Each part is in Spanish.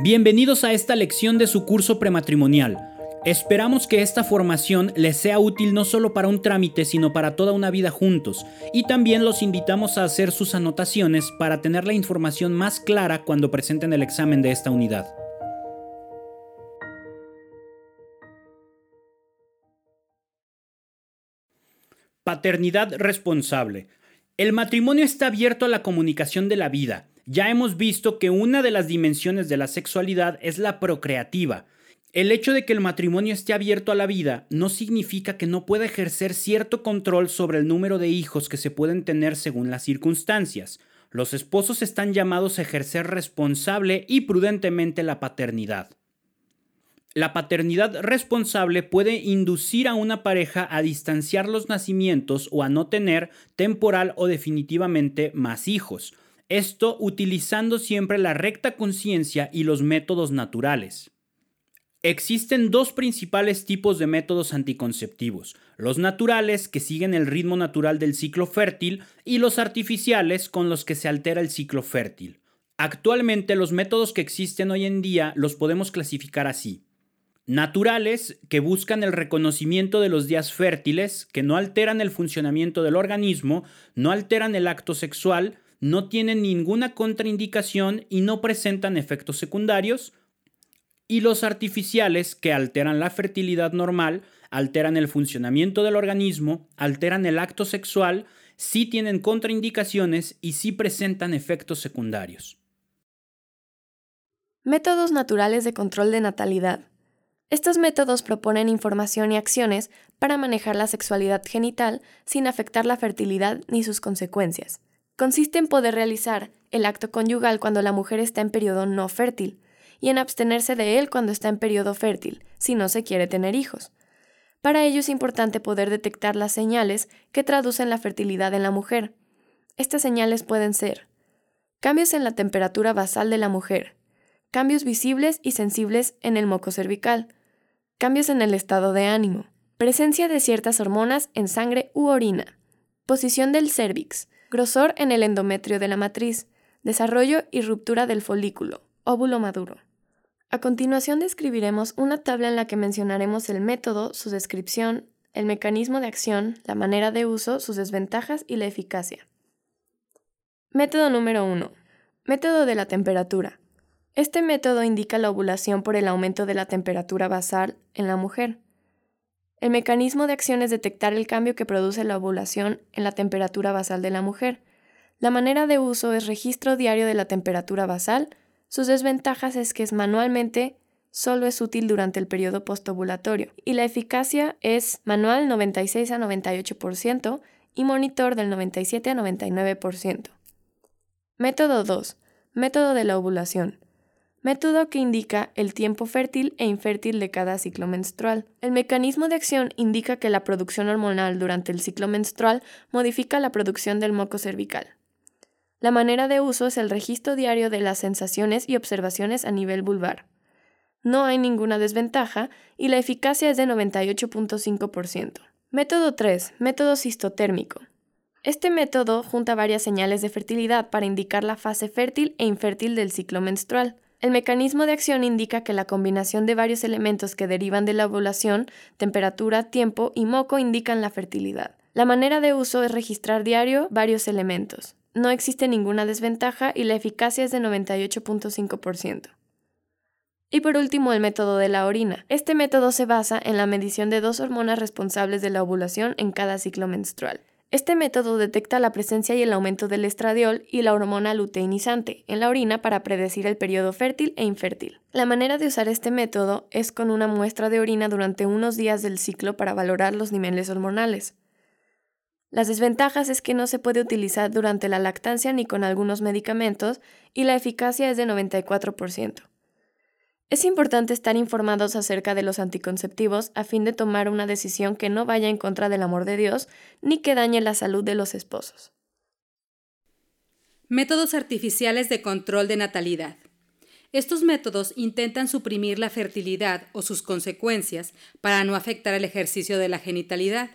Bienvenidos a esta lección de su curso prematrimonial. Esperamos que esta formación les sea útil no solo para un trámite, sino para toda una vida juntos. Y también los invitamos a hacer sus anotaciones para tener la información más clara cuando presenten el examen de esta unidad. Paternidad responsable. El matrimonio está abierto a la comunicación de la vida. Ya hemos visto que una de las dimensiones de la sexualidad es la procreativa. El hecho de que el matrimonio esté abierto a la vida no significa que no pueda ejercer cierto control sobre el número de hijos que se pueden tener según las circunstancias. Los esposos están llamados a ejercer responsable y prudentemente la paternidad. La paternidad responsable puede inducir a una pareja a distanciar los nacimientos o a no tener temporal o definitivamente más hijos. Esto utilizando siempre la recta conciencia y los métodos naturales. Existen dos principales tipos de métodos anticonceptivos, los naturales que siguen el ritmo natural del ciclo fértil y los artificiales con los que se altera el ciclo fértil. Actualmente los métodos que existen hoy en día los podemos clasificar así naturales que buscan el reconocimiento de los días fértiles, que no alteran el funcionamiento del organismo, no alteran el acto sexual, no tienen ninguna contraindicación y no presentan efectos secundarios, y los artificiales que alteran la fertilidad normal, alteran el funcionamiento del organismo, alteran el acto sexual, sí tienen contraindicaciones y sí presentan efectos secundarios. Métodos naturales de control de natalidad. Estos métodos proponen información y acciones para manejar la sexualidad genital sin afectar la fertilidad ni sus consecuencias. Consiste en poder realizar el acto conyugal cuando la mujer está en periodo no fértil y en abstenerse de él cuando está en periodo fértil, si no se quiere tener hijos. Para ello es importante poder detectar las señales que traducen la fertilidad en la mujer. Estas señales pueden ser cambios en la temperatura basal de la mujer, cambios visibles y sensibles en el moco cervical, cambios en el estado de ánimo, presencia de ciertas hormonas en sangre u orina, posición del cervix, grosor en el endometrio de la matriz, desarrollo y ruptura del folículo, óvulo maduro. A continuación describiremos una tabla en la que mencionaremos el método, su descripción, el mecanismo de acción, la manera de uso, sus desventajas y la eficacia. Método número 1. Método de la temperatura. Este método indica la ovulación por el aumento de la temperatura basal en la mujer. El mecanismo de acción es detectar el cambio que produce la ovulación en la temperatura basal de la mujer. La manera de uso es registro diario de la temperatura basal. Sus desventajas es que es manualmente solo es útil durante el periodo postovulatorio y la eficacia es manual 96 a 98% y monitor del 97 a 99%. Método 2. Método de la ovulación método que indica el tiempo fértil e infértil de cada ciclo menstrual. El mecanismo de acción indica que la producción hormonal durante el ciclo menstrual modifica la producción del moco cervical. La manera de uso es el registro diario de las sensaciones y observaciones a nivel vulvar. No hay ninguna desventaja y la eficacia es de 98.5%. Método 3. Método cistotérmico. Este método junta varias señales de fertilidad para indicar la fase fértil e infértil del ciclo menstrual. El mecanismo de acción indica que la combinación de varios elementos que derivan de la ovulación, temperatura, tiempo y moco indican la fertilidad. La manera de uso es registrar diario varios elementos. No existe ninguna desventaja y la eficacia es de 98.5%. Y por último, el método de la orina. Este método se basa en la medición de dos hormonas responsables de la ovulación en cada ciclo menstrual. Este método detecta la presencia y el aumento del estradiol y la hormona luteinizante en la orina para predecir el periodo fértil e infértil. La manera de usar este método es con una muestra de orina durante unos días del ciclo para valorar los niveles hormonales. Las desventajas es que no se puede utilizar durante la lactancia ni con algunos medicamentos y la eficacia es de 94%. Es importante estar informados acerca de los anticonceptivos a fin de tomar una decisión que no vaya en contra del amor de Dios ni que dañe la salud de los esposos. Métodos artificiales de control de natalidad. Estos métodos intentan suprimir la fertilidad o sus consecuencias para no afectar el ejercicio de la genitalidad.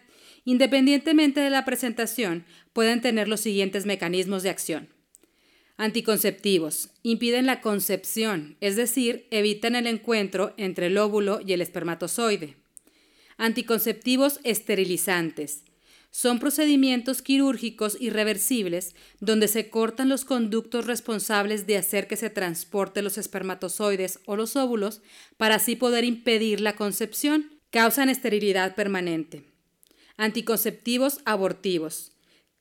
Independientemente de la presentación, pueden tener los siguientes mecanismos de acción. Anticonceptivos. Impiden la concepción, es decir, evitan el encuentro entre el óvulo y el espermatozoide. Anticonceptivos esterilizantes. Son procedimientos quirúrgicos irreversibles donde se cortan los conductos responsables de hacer que se transporte los espermatozoides o los óvulos para así poder impedir la concepción. Causan esterilidad permanente. Anticonceptivos abortivos.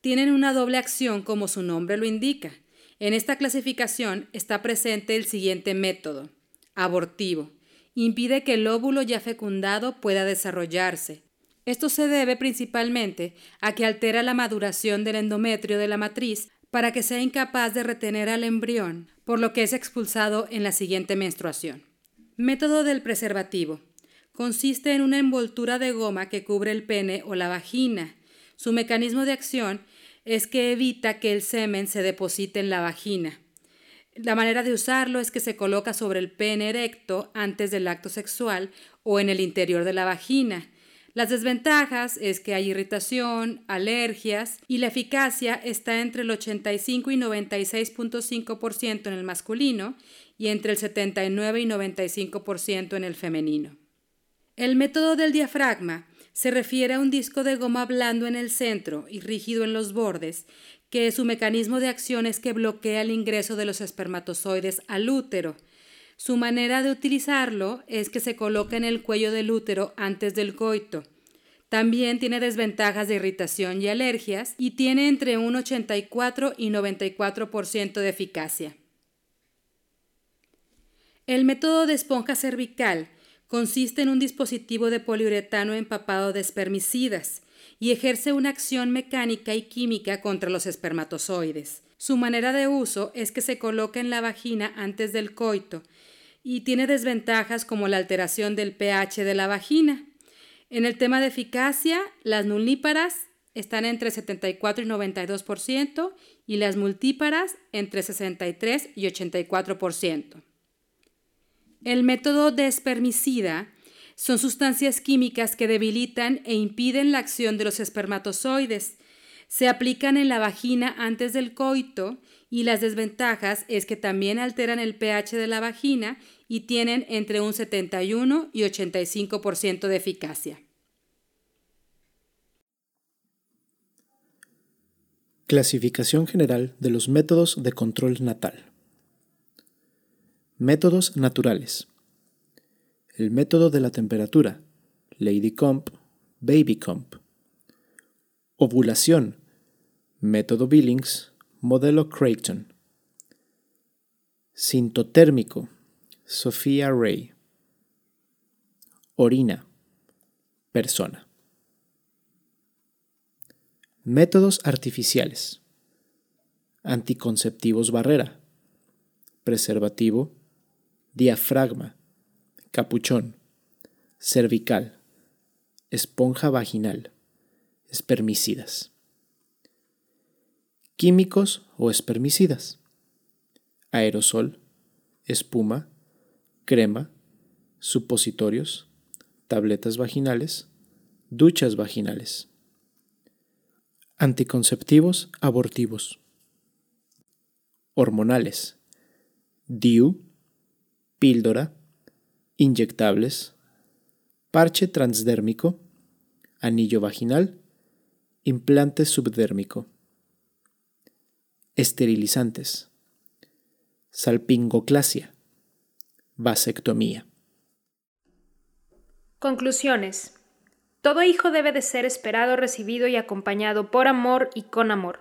Tienen una doble acción como su nombre lo indica. En esta clasificación está presente el siguiente método. Abortivo. Impide que el óvulo ya fecundado pueda desarrollarse. Esto se debe principalmente a que altera la maduración del endometrio de la matriz para que sea incapaz de retener al embrión, por lo que es expulsado en la siguiente menstruación. Método del preservativo. Consiste en una envoltura de goma que cubre el pene o la vagina. Su mecanismo de acción es que evita que el semen se deposite en la vagina. La manera de usarlo es que se coloca sobre el pene erecto antes del acto sexual o en el interior de la vagina. Las desventajas es que hay irritación, alergias y la eficacia está entre el 85 y 96.5% en el masculino y entre el 79 y 95% en el femenino. El método del diafragma se refiere a un disco de goma blando en el centro y rígido en los bordes, que su mecanismo de acción es que bloquea el ingreso de los espermatozoides al útero. Su manera de utilizarlo es que se coloca en el cuello del útero antes del coito. También tiene desventajas de irritación y alergias y tiene entre un 84 y 94% de eficacia. El método de esponja cervical Consiste en un dispositivo de poliuretano empapado de espermicidas y ejerce una acción mecánica y química contra los espermatozoides. Su manera de uso es que se coloca en la vagina antes del coito y tiene desventajas como la alteración del pH de la vagina. En el tema de eficacia, las nulíparas están entre 74 y 92% y las multíparas entre 63 y 84%. El método de espermicida son sustancias químicas que debilitan e impiden la acción de los espermatozoides. Se aplican en la vagina antes del coito y las desventajas es que también alteran el pH de la vagina y tienen entre un 71 y 85% de eficacia. Clasificación general de los métodos de control natal. Métodos naturales. El método de la temperatura. Lady Comp, Baby Comp. Ovulación. Método Billings, modelo Creighton. Sintotérmico. Sophia Ray. Orina. Persona. Métodos artificiales. Anticonceptivos barrera. Preservativo diafragma, capuchón, cervical, esponja vaginal, espermicidas. Químicos o espermicidas. Aerosol, espuma, crema, supositorios, tabletas vaginales, duchas vaginales. Anticonceptivos abortivos. Hormonales. DIU, píldora, inyectables, parche transdérmico, anillo vaginal, implante subdérmico, esterilizantes, salpingoclasia, vasectomía. Conclusiones. Todo hijo debe de ser esperado, recibido y acompañado por amor y con amor.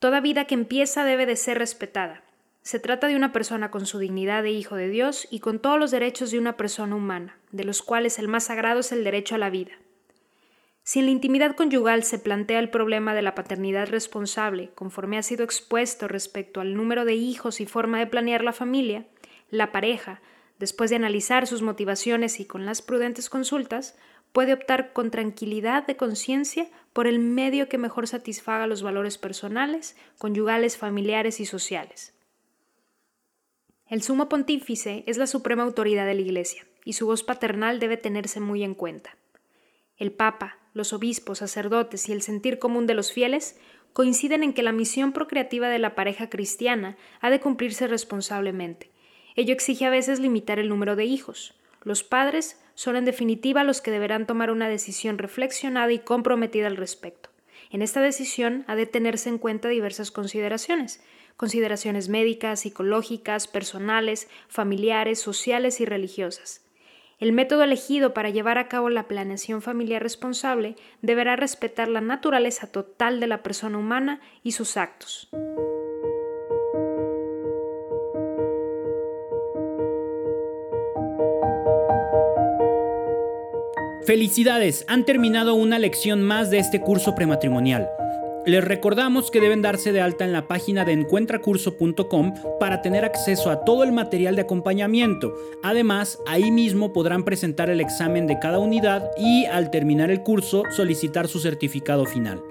Toda vida que empieza debe de ser respetada. Se trata de una persona con su dignidad de hijo de Dios y con todos los derechos de una persona humana, de los cuales el más sagrado es el derecho a la vida. Si en la intimidad conyugal se plantea el problema de la paternidad responsable, conforme ha sido expuesto respecto al número de hijos y forma de planear la familia, la pareja, después de analizar sus motivaciones y con las prudentes consultas, puede optar con tranquilidad de conciencia por el medio que mejor satisfaga los valores personales, conyugales, familiares y sociales. El sumo pontífice es la suprema autoridad de la Iglesia, y su voz paternal debe tenerse muy en cuenta. El Papa, los obispos, sacerdotes y el sentir común de los fieles coinciden en que la misión procreativa de la pareja cristiana ha de cumplirse responsablemente. Ello exige a veces limitar el número de hijos. Los padres son en definitiva los que deberán tomar una decisión reflexionada y comprometida al respecto. En esta decisión ha de tenerse en cuenta diversas consideraciones, consideraciones médicas, psicológicas, personales, familiares, sociales y religiosas. El método elegido para llevar a cabo la planeación familiar responsable deberá respetar la naturaleza total de la persona humana y sus actos. Felicidades, han terminado una lección más de este curso prematrimonial. Les recordamos que deben darse de alta en la página de encuentracurso.com para tener acceso a todo el material de acompañamiento. Además, ahí mismo podrán presentar el examen de cada unidad y al terminar el curso solicitar su certificado final.